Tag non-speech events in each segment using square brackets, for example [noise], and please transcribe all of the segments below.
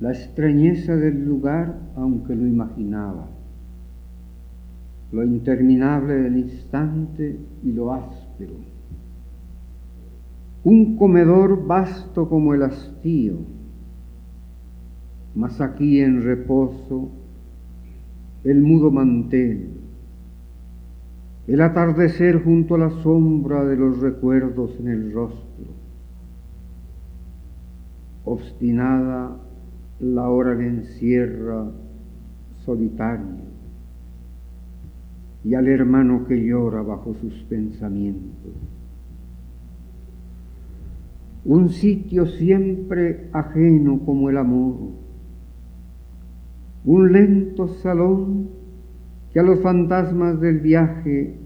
la extrañeza del lugar aunque lo imaginaba, lo interminable del instante y lo áspero, un comedor vasto como el hastío, mas aquí en reposo el mudo mantel, el atardecer junto a la sombra de los recuerdos en el rostro, obstinada la hora le encierra solitario y al hermano que llora bajo sus pensamientos. Un sitio siempre ajeno como el amor, un lento salón que a los fantasmas del viaje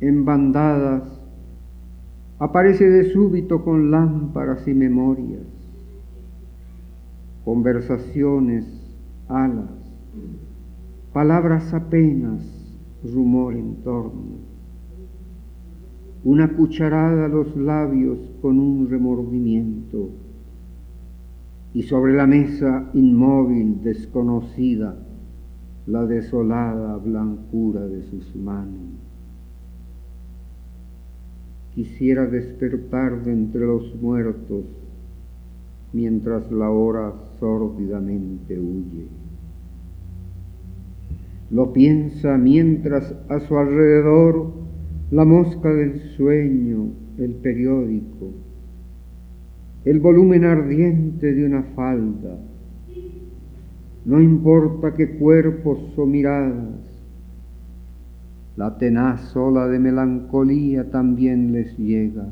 en bandadas aparece de súbito con lámparas y memorias, conversaciones, alas, palabras apenas, rumor en torno, una cucharada a los labios con un remordimiento y sobre la mesa inmóvil, desconocida, la desolada blancura de sus manos. Quisiera despertar de entre los muertos mientras la hora sórdidamente huye. Lo piensa mientras a su alrededor la mosca del sueño, el periódico, el volumen ardiente de una falda. No importa qué cuerpos o miradas, la tenaz ola de melancolía también les llega.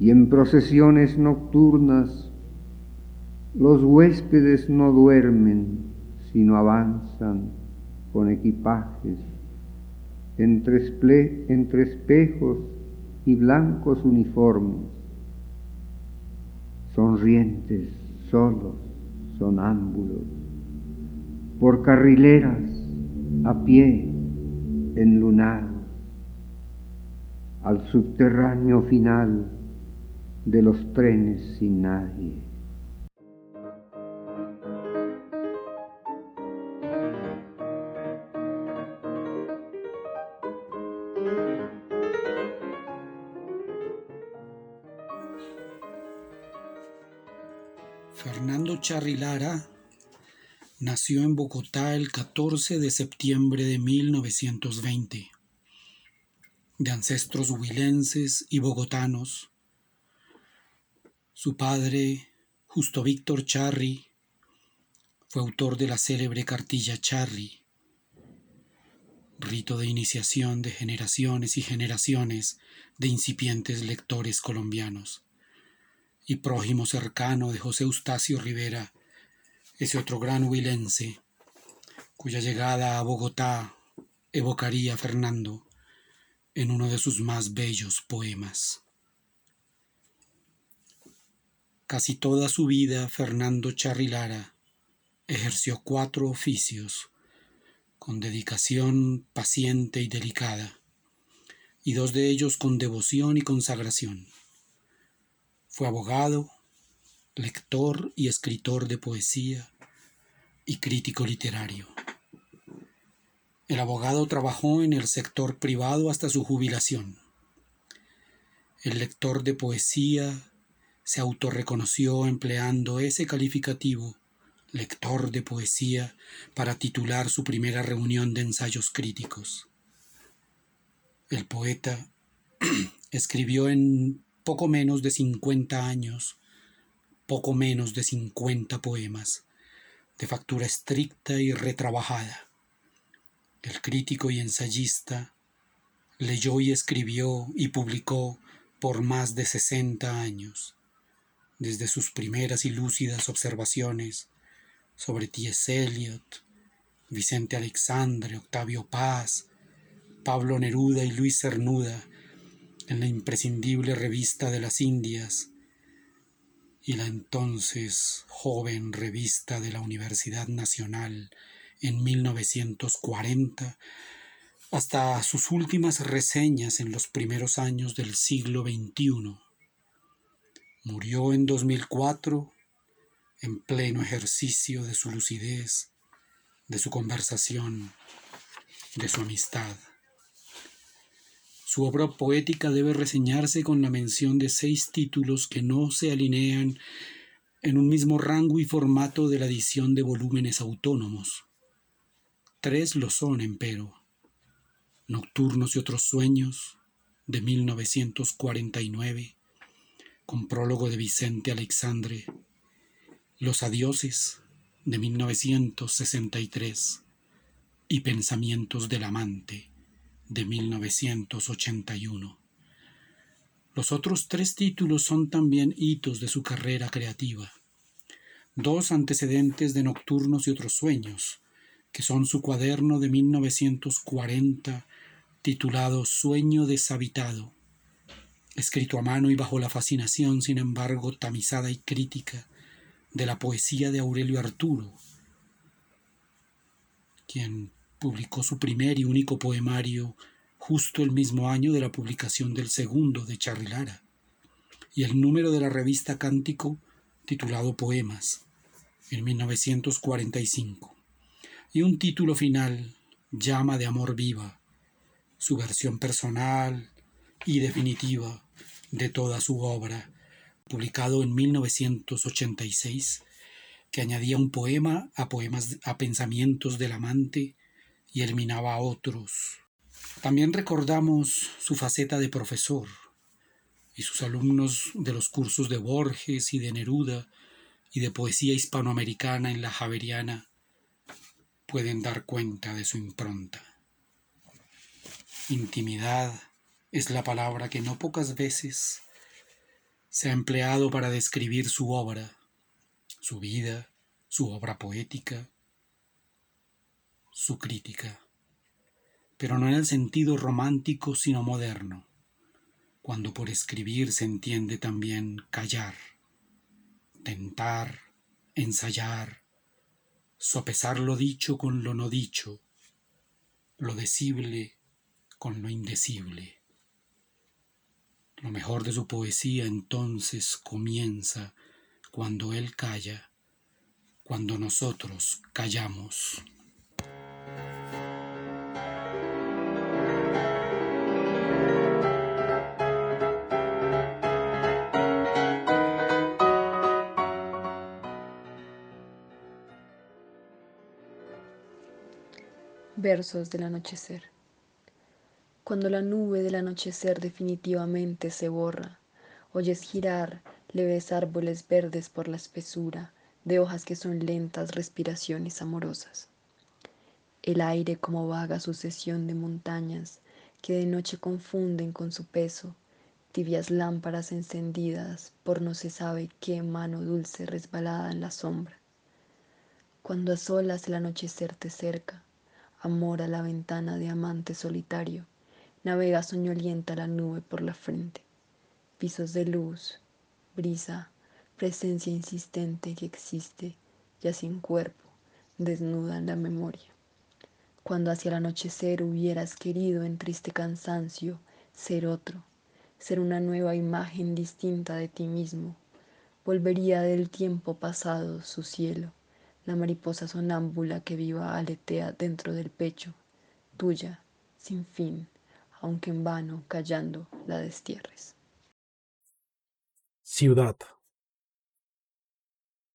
Y en procesiones nocturnas los huéspedes no duermen, sino avanzan con equipajes entre, entre espejos y blancos uniformes sonrientes, solos, sonámbulos, por carrileras, a pie, enlunados, al subterráneo final de los trenes sin nadie. Charry Lara nació en Bogotá el 14 de septiembre de 1920. De ancestros huilenses y bogotanos, su padre, Justo Víctor Charry, fue autor de la célebre cartilla Charry, rito de iniciación de generaciones y generaciones de incipientes lectores colombianos y prójimo cercano de José Eustacio Rivera, ese otro gran huilense, cuya llegada a Bogotá evocaría a Fernando en uno de sus más bellos poemas. Casi toda su vida Fernando Charrilara ejerció cuatro oficios con dedicación paciente y delicada, y dos de ellos con devoción y consagración. Fue abogado, lector y escritor de poesía y crítico literario. El abogado trabajó en el sector privado hasta su jubilación. El lector de poesía se autorreconoció empleando ese calificativo, lector de poesía, para titular su primera reunión de ensayos críticos. El poeta [clears throat] escribió en poco menos de 50 años, poco menos de 50 poemas, de factura estricta y retrabajada. El crítico y ensayista leyó y escribió y publicó por más de 60 años, desde sus primeras y lúcidas observaciones sobre T.S. Eliot, Vicente Alexandre, Octavio Paz, Pablo Neruda y Luis Cernuda, en la imprescindible revista de las Indias y la entonces joven revista de la Universidad Nacional en 1940, hasta sus últimas reseñas en los primeros años del siglo XXI. Murió en 2004 en pleno ejercicio de su lucidez, de su conversación, de su amistad. Su obra poética debe reseñarse con la mención de seis títulos que no se alinean en un mismo rango y formato de la edición de volúmenes autónomos. Tres lo son, empero. Nocturnos y otros sueños, de 1949, con prólogo de Vicente Alexandre, Los adioses, de 1963, y Pensamientos del amante, de 1981. Los otros tres títulos son también hitos de su carrera creativa. Dos antecedentes de Nocturnos y otros sueños, que son su cuaderno de 1940 titulado Sueño deshabitado, escrito a mano y bajo la fascinación, sin embargo, tamizada y crítica de la poesía de Aurelio Arturo, quien publicó su primer y único poemario justo el mismo año de la publicación del segundo de Charrilara, y el número de la revista Cántico titulado Poemas, en 1945, y un título final, Llama de Amor Viva, su versión personal y definitiva de toda su obra, publicado en 1986, que añadía un poema a poemas a pensamientos del amante y eliminaba a otros también recordamos su faceta de profesor y sus alumnos de los cursos de Borges y de Neruda y de poesía hispanoamericana en la Javeriana pueden dar cuenta de su impronta. Intimidad es la palabra que no pocas veces se ha empleado para describir su obra, su vida, su obra poética, su crítica pero no en el sentido romántico sino moderno, cuando por escribir se entiende también callar, tentar, ensayar, sopesar lo dicho con lo no dicho, lo decible con lo indecible. Lo mejor de su poesía entonces comienza cuando él calla, cuando nosotros callamos. Versos del anochecer. Cuando la nube del anochecer definitivamente se borra, oyes girar leves árboles verdes por la espesura de hojas que son lentas respiraciones amorosas. El aire como vaga sucesión de montañas que de noche confunden con su peso, tibias lámparas encendidas por no se sabe qué mano dulce resbalada en la sombra. Cuando a solas el anochecer te cerca, amor a la ventana de amante solitario, navega soñolienta la nube por la frente, pisos de luz, brisa, presencia insistente que existe ya sin cuerpo, desnuda en la memoria. Cuando hacia el anochecer hubieras querido en triste cansancio ser otro, ser una nueva imagen distinta de ti mismo, volvería del tiempo pasado su cielo la mariposa sonámbula que viva aletea dentro del pecho, tuya, sin fin, aunque en vano callando la destierres. Ciudad.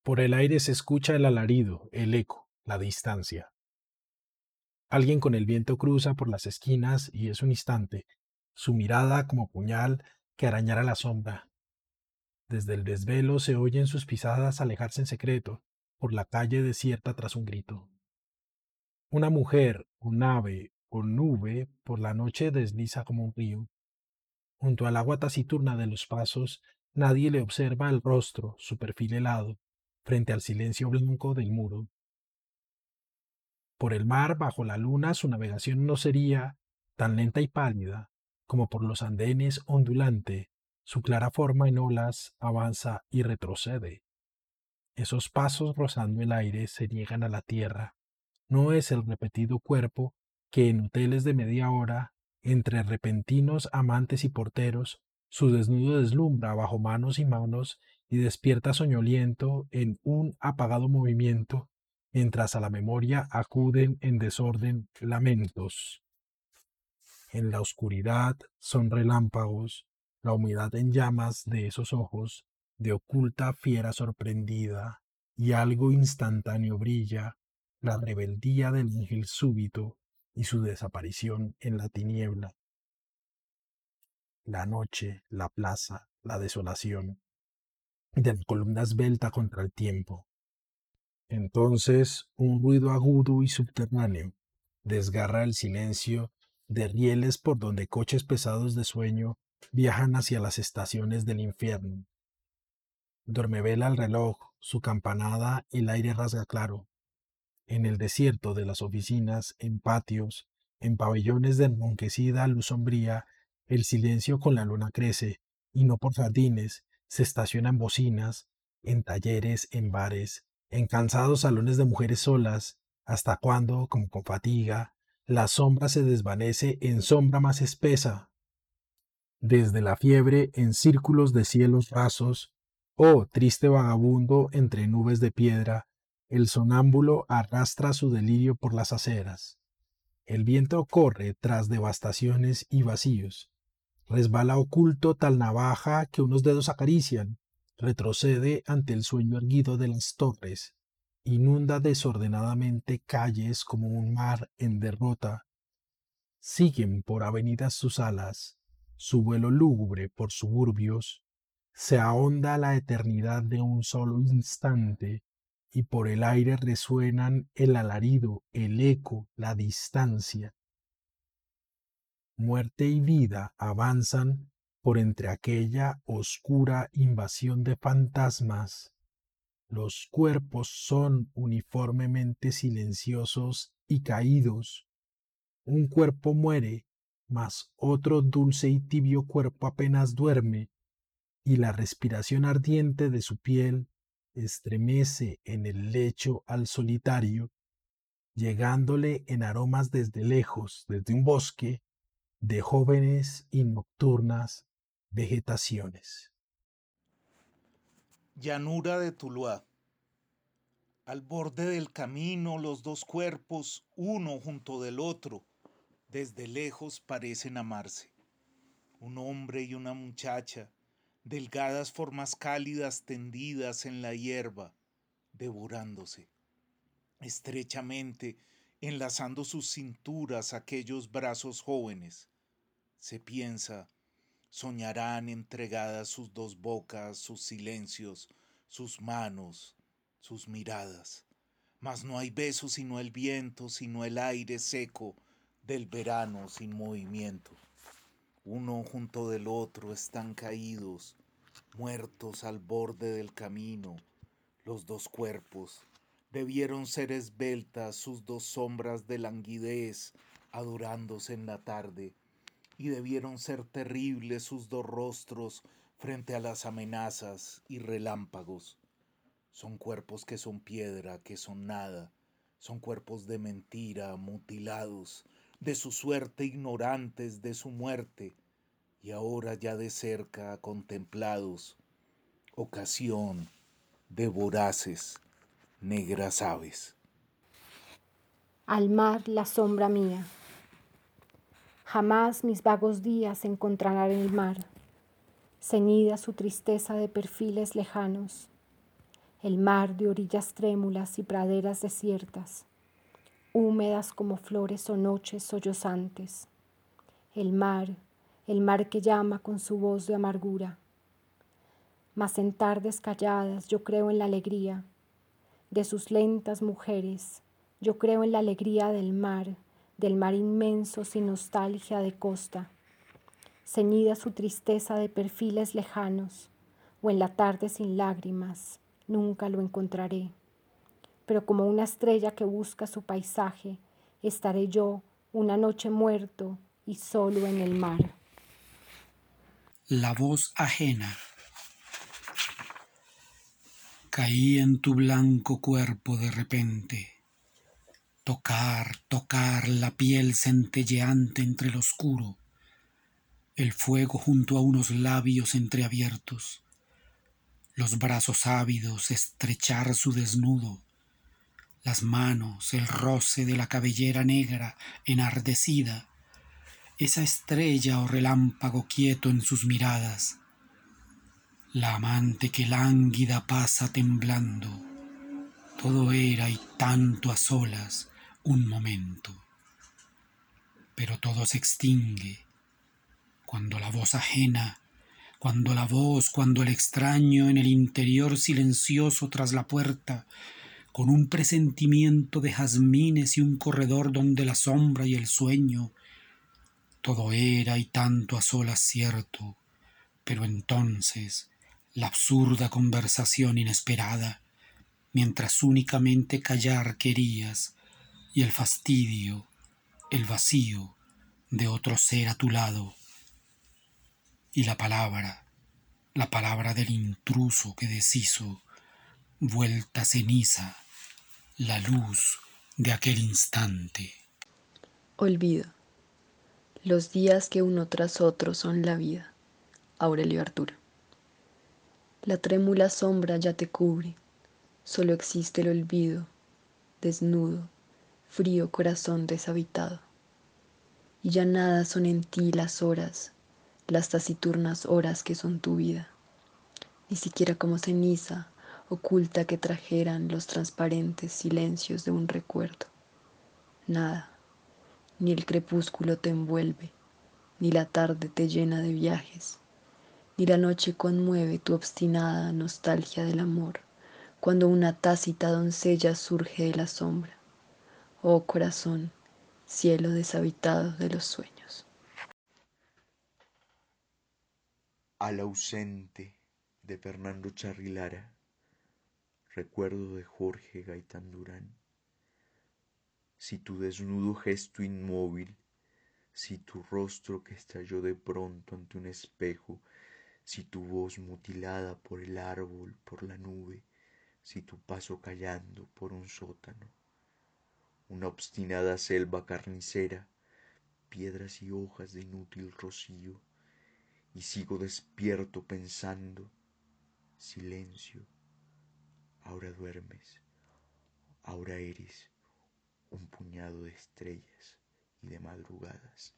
Por el aire se escucha el alarido, el eco, la distancia. Alguien con el viento cruza por las esquinas y es un instante, su mirada como puñal que arañara la sombra. Desde el desvelo se oyen sus pisadas alejarse en secreto, por la calle desierta tras un grito. Una mujer, un ave o nube por la noche desliza como un río. Junto al agua taciturna de los pasos, nadie le observa el rostro, su perfil helado, frente al silencio blanco del muro. Por el mar, bajo la luna, su navegación no sería tan lenta y pálida como por los andenes ondulante, su clara forma en olas avanza y retrocede. Esos pasos rozando el aire se niegan a la tierra. No es el repetido cuerpo que en hoteles de media hora, entre repentinos amantes y porteros, Su desnudo deslumbra bajo manos y manos y despierta soñoliento en un apagado movimiento, mientras a la memoria acuden en desorden lamentos. En la oscuridad son relámpagos, la humedad en llamas de esos ojos, de oculta fiera sorprendida, y algo instantáneo brilla, la rebeldía del ángel súbito y su desaparición en la tiniebla. La noche, la plaza, la desolación, de la columna esbelta contra el tiempo. Entonces un ruido agudo y subterráneo desgarra el silencio de rieles por donde coches pesados de sueño viajan hacia las estaciones del infierno. Duermevela el reloj, su campanada, el aire rasga claro. En el desierto de las oficinas, en patios, en pabellones de enronquecida luz sombría, el silencio con la luna crece, y no por jardines, se estaciona en bocinas, en talleres, en bares, en cansados salones de mujeres solas, hasta cuando, como con fatiga, la sombra se desvanece en sombra más espesa. Desde la fiebre en círculos de cielos rasos, Oh, triste vagabundo entre nubes de piedra, el sonámbulo arrastra su delirio por las aceras. El viento corre tras devastaciones y vacíos. Resbala oculto tal navaja que unos dedos acarician. Retrocede ante el sueño erguido de las torres. Inunda desordenadamente calles como un mar en derrota. Siguen por avenidas sus alas, su vuelo lúgubre por suburbios, se ahonda la eternidad de un solo instante y por el aire resuenan el alarido, el eco, la distancia. Muerte y vida avanzan por entre aquella oscura invasión de fantasmas. Los cuerpos son uniformemente silenciosos y caídos. Un cuerpo muere, mas otro dulce y tibio cuerpo apenas duerme, y la respiración ardiente de su piel estremece en el lecho al solitario, llegándole en aromas desde lejos, desde un bosque, de jóvenes y nocturnas vegetaciones. Llanura de Tuluá. Al borde del camino los dos cuerpos, uno junto del otro, desde lejos parecen amarse. Un hombre y una muchacha, delgadas formas cálidas tendidas en la hierba, devorándose. Estrechamente, enlazando sus cinturas aquellos brazos jóvenes. Se piensa, soñarán entregadas sus dos bocas, sus silencios, sus manos, sus miradas. Mas no hay beso sino el viento, sino el aire seco del verano sin movimiento uno junto del otro están caídos, muertos al borde del camino, los dos cuerpos. Debieron ser esbeltas sus dos sombras de languidez adorándose en la tarde, y debieron ser terribles sus dos rostros frente a las amenazas y relámpagos. Son cuerpos que son piedra, que son nada, son cuerpos de mentira, mutilados, de su suerte ignorantes de su muerte, y ahora ya de cerca contemplados, ocasión de voraces negras aves. Al mar la sombra mía. Jamás mis vagos días encontrarán el mar, ceñida su tristeza de perfiles lejanos, el mar de orillas trémulas y praderas desiertas húmedas como flores o noches sollozantes. El mar, el mar que llama con su voz de amargura. Mas en tardes calladas yo creo en la alegría de sus lentas mujeres, yo creo en la alegría del mar, del mar inmenso sin nostalgia de costa, ceñida su tristeza de perfiles lejanos, o en la tarde sin lágrimas, nunca lo encontraré pero como una estrella que busca su paisaje, estaré yo una noche muerto y solo en el mar. La voz ajena. Caí en tu blanco cuerpo de repente. Tocar, tocar la piel centelleante entre el oscuro. el fuego junto a unos labios entreabiertos, los brazos ávidos estrechar su desnudo, las manos, el roce de la cabellera negra enardecida, esa estrella o relámpago quieto en sus miradas, la amante que lánguida pasa temblando, todo era y tanto a solas un momento, pero todo se extingue cuando la voz ajena, cuando la voz, cuando el extraño en el interior silencioso tras la puerta, con un presentimiento de jazmines y un corredor donde la sombra y el sueño, todo era y tanto a solas cierto, pero entonces la absurda conversación inesperada, mientras únicamente callar querías, y el fastidio, el vacío de otro ser a tu lado, y la palabra, la palabra del intruso que deshizo, vuelta ceniza, la luz de aquel instante. Olvido. Los días que uno tras otro son la vida. Aurelio Arturo. La trémula sombra ya te cubre, solo existe el olvido, desnudo, frío corazón deshabitado. Y ya nada son en ti las horas, las taciturnas horas que son tu vida, ni siquiera como ceniza oculta que trajeran los transparentes silencios de un recuerdo. Nada, ni el crepúsculo te envuelve, ni la tarde te llena de viajes ni la noche conmueve tu obstinada nostalgia del amor, cuando una tácita doncella surge de la sombra. Oh corazón, cielo deshabitado de los sueños. Al ausente de Fernando Charrilara, recuerdo de Jorge Gaitán Durán. Si tu desnudo gesto inmóvil, si tu rostro que estalló de pronto ante un espejo, si tu voz mutilada por el árbol, por la nube, si tu paso callando por un sótano, una obstinada selva carnicera, piedras y hojas de inútil rocío, y sigo despierto pensando, silencio, ahora duermes, ahora eres un puñado de estrellas y de madrugadas.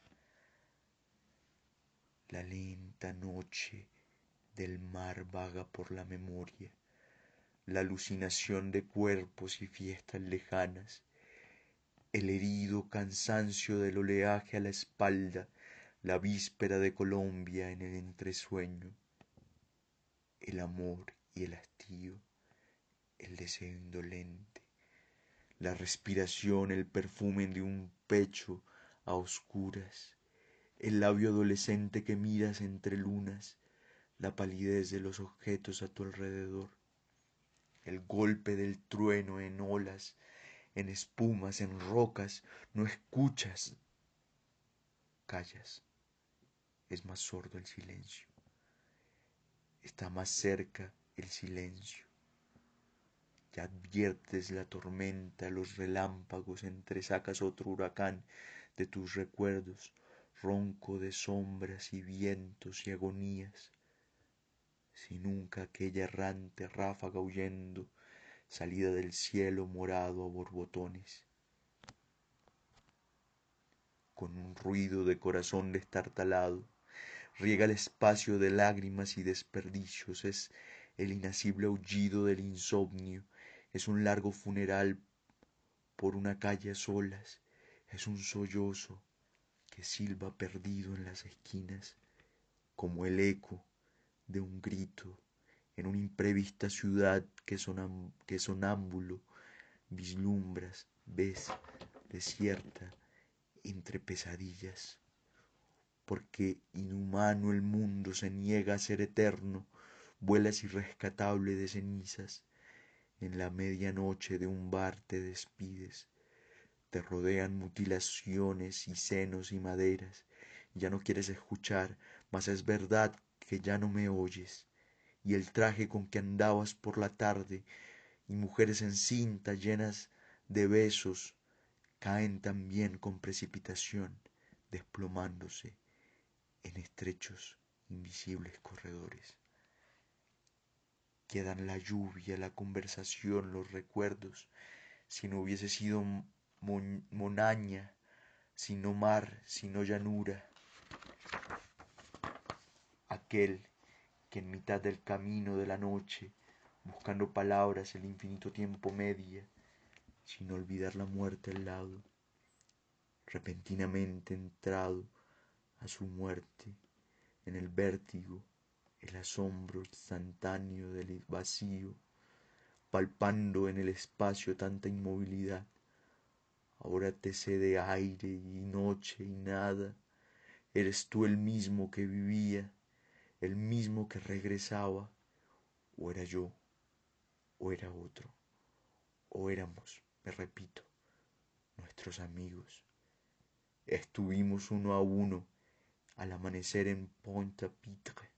La lenta noche del mar vaga por la memoria, la alucinación de cuerpos y fiestas lejanas, el herido cansancio del oleaje a la espalda, la víspera de Colombia en el entresueño, el amor y el hastío, el deseo indolente, la respiración, el perfume de un pecho a oscuras, el labio adolescente que miras entre lunas, la palidez de los objetos a tu alrededor, el golpe del trueno en olas, en espumas, en rocas, no escuchas, callas, es más sordo el silencio, está más cerca el silencio. Ya adviertes la tormenta, los relámpagos, entresacas otro huracán de tus recuerdos, ronco de sombras y vientos y agonías si nunca aquella errante ráfaga huyendo, salida del cielo morado a borbotones. Con un ruido de corazón destartalado, riega el espacio de lágrimas y desperdicios, es el inacible aullido del insomnio, es un largo funeral por una calle a solas, es un sollozo que silba perdido en las esquinas, como el eco de un grito en una imprevista ciudad que, que sonámbulo vislumbras, ves desierta entre pesadillas, porque inhumano el mundo se niega a ser eterno, vuelas irrescatable de cenizas, en la medianoche de un bar te despides, te rodean mutilaciones y senos y maderas, ya no quieres escuchar, mas es verdad que ya no me oyes, y el traje con que andabas por la tarde, y mujeres en cinta llenas de besos, caen también con precipitación, desplomándose en estrechos, invisibles corredores. Quedan la lluvia, la conversación, los recuerdos, si no hubiese sido monaña, sino mar, sino llanura. Aquel que en mitad del camino de la noche, buscando palabras el infinito tiempo media, sin olvidar la muerte al lado, repentinamente entrado a su muerte en el vértigo, el asombro instantáneo del vacío, palpando en el espacio tanta inmovilidad. Ahora te cede aire y noche y nada. Eres tú el mismo que vivía, el mismo que regresaba, o era yo, o era otro, o éramos me repito, nuestros amigos. Estuvimos uno a uno al amanecer en Pointe Pitre.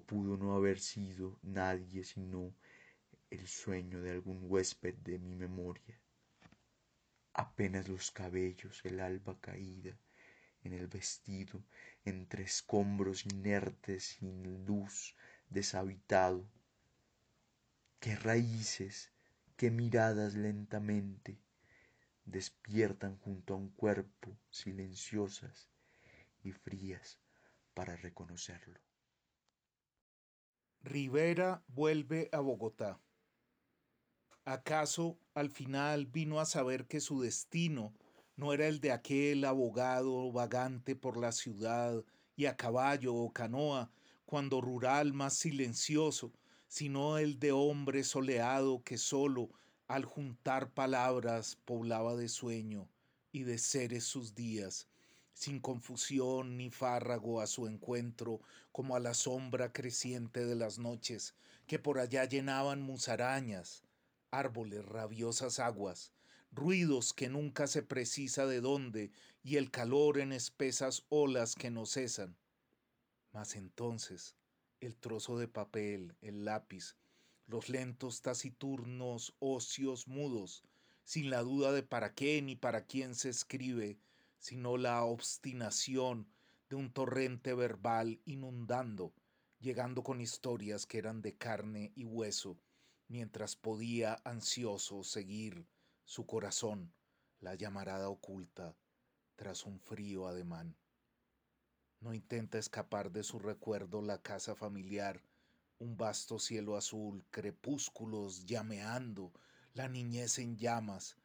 Pudo no haber sido nadie sino el sueño de algún huésped de mi memoria. Apenas los cabellos, el alba caída en el vestido, entre escombros inertes sin luz, deshabitado. Qué raíces que miradas lentamente despiertan junto a un cuerpo silenciosas y frías para reconocerlo. Rivera vuelve a Bogotá. ¿Acaso al final vino a saber que su destino no era el de aquel abogado vagante por la ciudad y a caballo o canoa, cuando rural más silencioso, sino el de hombre soleado que solo al juntar palabras poblaba de sueño y de seres sus días, sin confusión ni fárrago a su encuentro, como a la sombra creciente de las noches, que por allá llenaban musarañas, árboles, rabiosas aguas, ruidos que nunca se precisa de dónde, y el calor en espesas olas que no cesan. Mas entonces, el trozo de papel, el lápiz, los lentos taciturnos ocios mudos, sin la duda de para qué ni para quién se escribe, sino la obstinación de un torrente verbal inundando, llegando con historias que eran de carne y hueso, mientras podía ansioso seguir su corazón la llamarada oculta tras un frío ademán. No intenta escapar de su recuerdo la casa familiar, un vasto cielo azul, crepúsculos llameando, la niñez en llamas,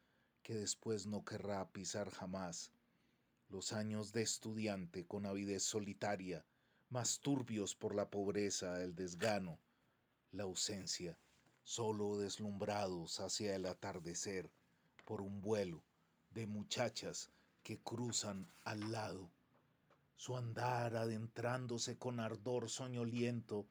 que después no querrá pisar jamás. Los años de estudiante con avidez solitaria, más turbios por la pobreza, el desgano, la ausencia, solo deslumbrados hacia el atardecer por un vuelo de muchachas que cruzan al lado. Su andar adentrándose con ardor soñoliento,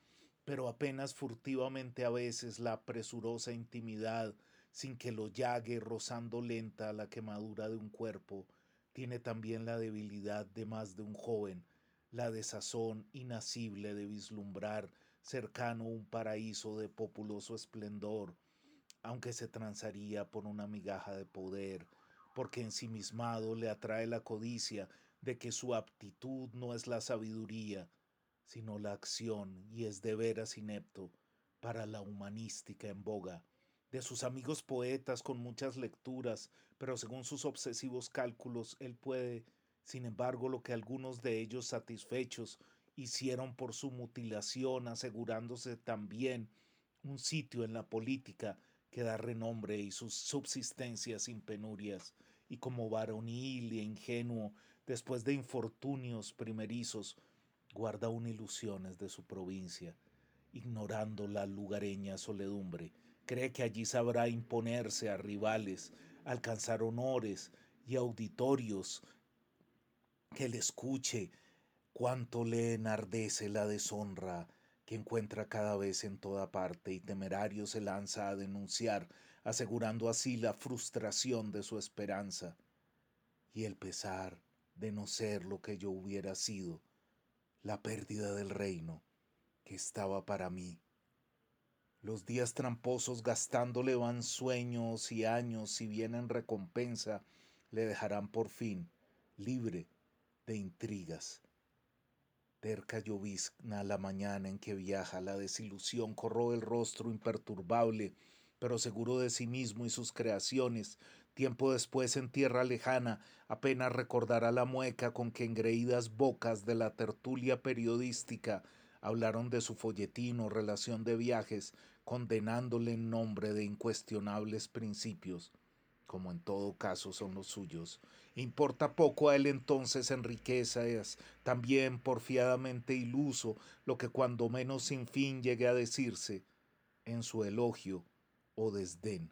pero apenas furtivamente a veces la presurosa intimidad, sin que lo llague rozando lenta la quemadura de un cuerpo, tiene también la debilidad de más de un joven, la desazón inacible de vislumbrar cercano un paraíso de populoso esplendor, aunque se transaría por una migaja de poder, porque ensimismado le atrae la codicia de que su aptitud no es la sabiduría, sino la acción y es de veras inepto para la humanística en boga, de sus amigos poetas con muchas lecturas, pero según sus obsesivos cálculos él puede, sin embargo, lo que algunos de ellos satisfechos hicieron por su mutilación, asegurándose también un sitio en la política que da renombre y sus subsistencias sin penurias, y como varonil e ingenuo, después de infortunios primerizos, guarda aún ilusiones de su provincia, ignorando la lugareña soledumbre, cree que allí sabrá imponerse a rivales, alcanzar honores y auditorios que le escuche cuánto le enardece la deshonra que encuentra cada vez en toda parte y temerario se lanza a denunciar, asegurando así la frustración de su esperanza y el pesar de no ser lo que yo hubiera sido, la pérdida del reino que estaba para mí. Los días tramposos gastándole van sueños y años, si vienen recompensa, le dejarán por fin libre de intrigas. Terca llovizna la mañana en que viaja, la desilusión corroe el rostro imperturbable, pero seguro de sí mismo y sus creaciones. Tiempo después, en tierra lejana, apenas recordará la mueca con que engreídas bocas de la tertulia periodística hablaron de su folletín o relación de viajes, condenándole en nombre de incuestionables principios como en todo caso son los suyos. Importa poco a él entonces en riquezas, también porfiadamente iluso, lo que cuando menos sin fin llegue a decirse en su elogio o desdén.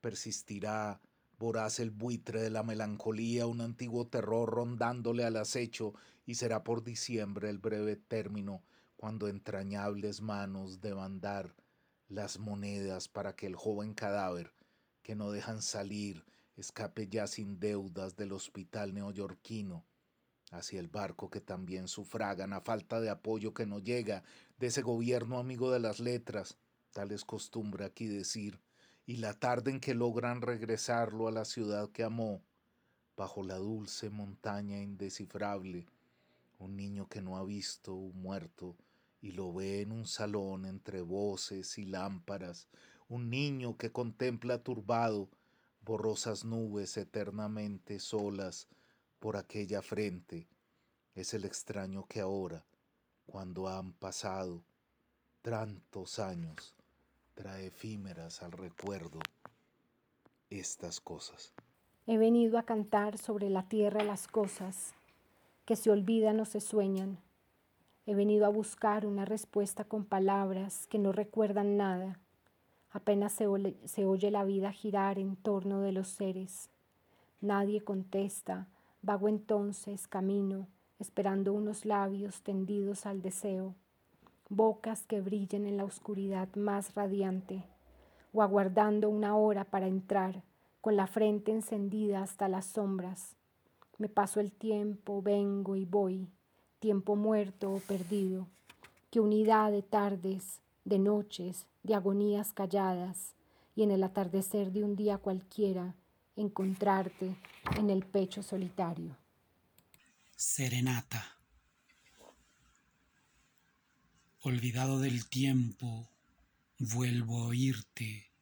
Persistirá voraz el buitre de la melancolía, un antiguo terror rondándole al acecho, y será por diciembre el breve término, cuando entrañables manos deban dar las monedas para que el joven cadáver que no dejan salir, escape ya sin deudas del hospital neoyorquino, hacia el barco que también sufragan a falta de apoyo que no llega de ese gobierno amigo de las letras, tal es costumbre aquí decir, y la tarde en que logran regresarlo a la ciudad que amó, bajo la dulce montaña indescifrable, un niño que no ha visto un muerto y lo ve en un salón entre voces y lámparas, un niño que contempla turbado borrosas nubes eternamente solas por aquella frente, es el extraño que ahora, cuando han pasado tantos años, trae efímeras al recuerdo estas cosas. He venido a cantar sobre la tierra las cosas que se olvidan o se sueñan. He venido a buscar una respuesta con palabras que no recuerdan nada Apenas se, oye la vida girar en torno de los seres. Nadie contesta, vago entonces camino, esperando unos labios tendidos al deseo, bocas que brillen en la oscuridad más radiante, o aguardando una hora para entrar, con la frente encendida hasta las sombras. Me paso el tiempo, vengo y voy, tiempo muerto o perdido, que unidad de tardes, de noches, de agonías calladas, y en el atardecer de un día cualquiera encontrarte en el pecho solitario. Serenata. Olvidado del tiempo, vuelvo a oírte,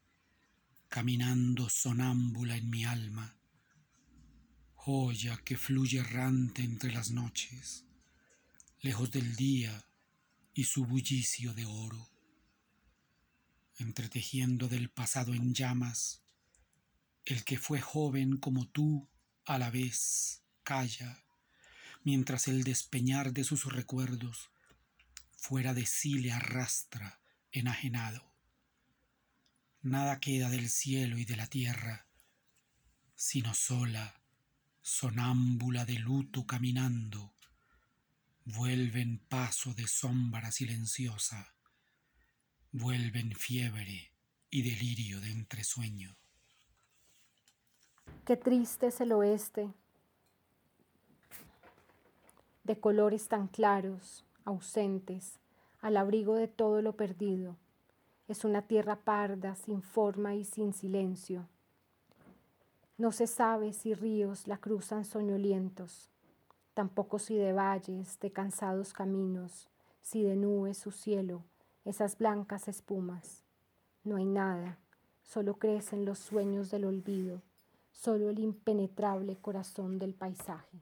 caminando sonámbula en mi alma, joya que fluye errante entre las noches, lejos del día y su bullicio de oro entretejiendo del pasado en llamas, el que fue joven como tú a la vez calla, mientras el despeñar de sus recuerdos fuera de sí le arrastra enajenado. Nada queda del cielo y de la tierra, sino sola, sonámbula de luto caminando, vuelve en paso de sombra silenciosa vuelven fiebre y delirio de entresueño. Qué triste es el oeste, de colores tan claros, ausentes, al abrigo de todo lo perdido. Es una tierra parda, sin forma y sin silencio. No se sabe si ríos la cruzan soñolientos, tampoco si de valles, de cansados caminos, si de nubes su cielo, esas blancas espumas. No hay nada, solo crecen los sueños del olvido, solo el impenetrable corazón del paisaje.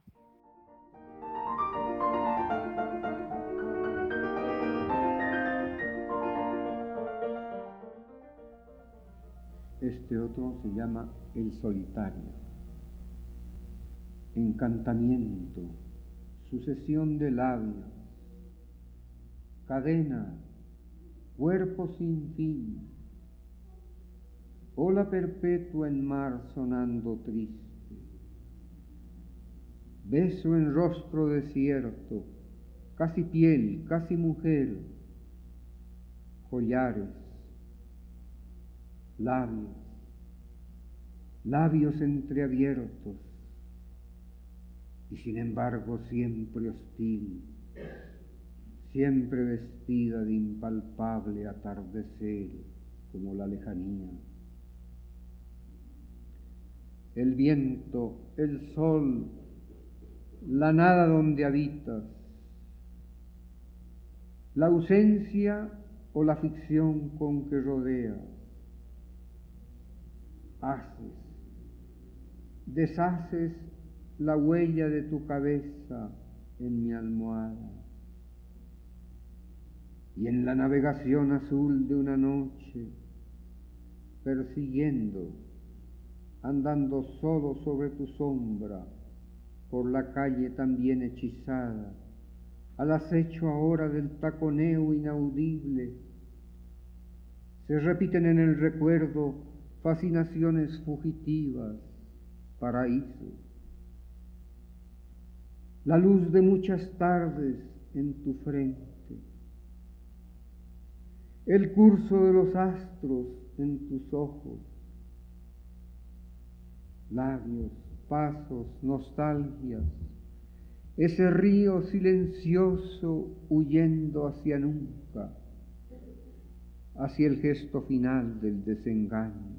Este otro se llama El Solitario. Encantamiento, sucesión de labios, cadena cuerpo sin fin, ola perpetua en mar sonando triste, beso en rostro desierto, casi piel, casi mujer, collares, labios, labios entreabiertos, y sin embargo siempre hostil siempre vestida de impalpable atardecer como la lejanía. El viento, el sol, la nada donde habitas, la ausencia o la ficción con que rodea. Haces, deshaces la huella de tu cabeza en mi almohada. Y en la navegación azul de una noche, persiguiendo, andando solo sobre tu sombra, por la calle también hechizada, al acecho ahora del taconeo inaudible, se repiten en el recuerdo fascinaciones fugitivas, paraísos. La luz de muchas tardes en tu frente, el curso de los astros en tus ojos, labios, pasos, nostalgias, ese río silencioso huyendo hacia nunca, hacia el gesto final del desengaño.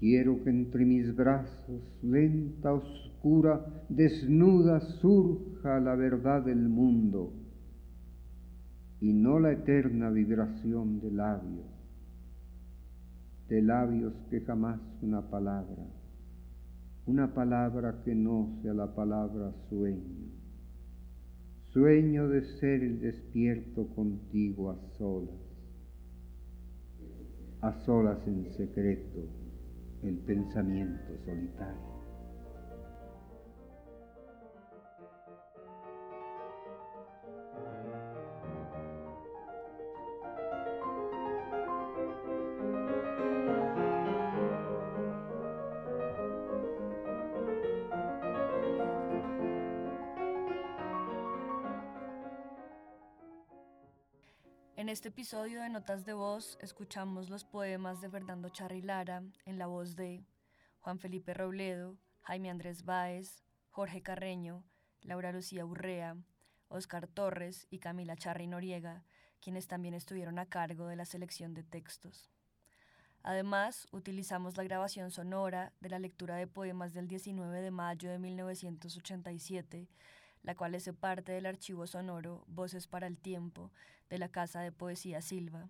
Quiero que entre mis brazos, lenta, oscura, desnuda, surja la verdad del mundo y no la eterna vibración de labios, de labios que jamás una palabra una palabra que no sea la palabra sueño, sueño de ser el despierto contigo a solas, a solas en secreto, el pensamiento solitario. Este episodio de Notas de Voz escuchamos los poemas de Fernando Charrilara en la voz de Juan Felipe Robledo, Jaime Andrés Báez, Jorge Carreño, Laura Lucía Urrea, Oscar Torres y Camila Charri Noriega, quienes también estuvieron a cargo de la selección de textos. Además, utilizamos la grabación sonora de la lectura de poemas del 19 de mayo de 1987 la cual es parte del archivo sonoro Voces para el Tiempo de la Casa de Poesía Silva.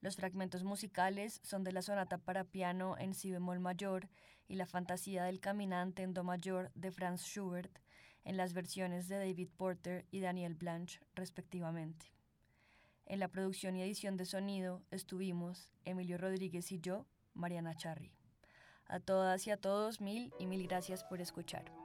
Los fragmentos musicales son de la sonata para piano en si bemol mayor y la fantasía del caminante en do mayor de Franz Schubert en las versiones de David Porter y Daniel Blanche, respectivamente. En la producción y edición de sonido estuvimos Emilio Rodríguez y yo, Mariana Charri. A todas y a todos mil y mil gracias por escuchar.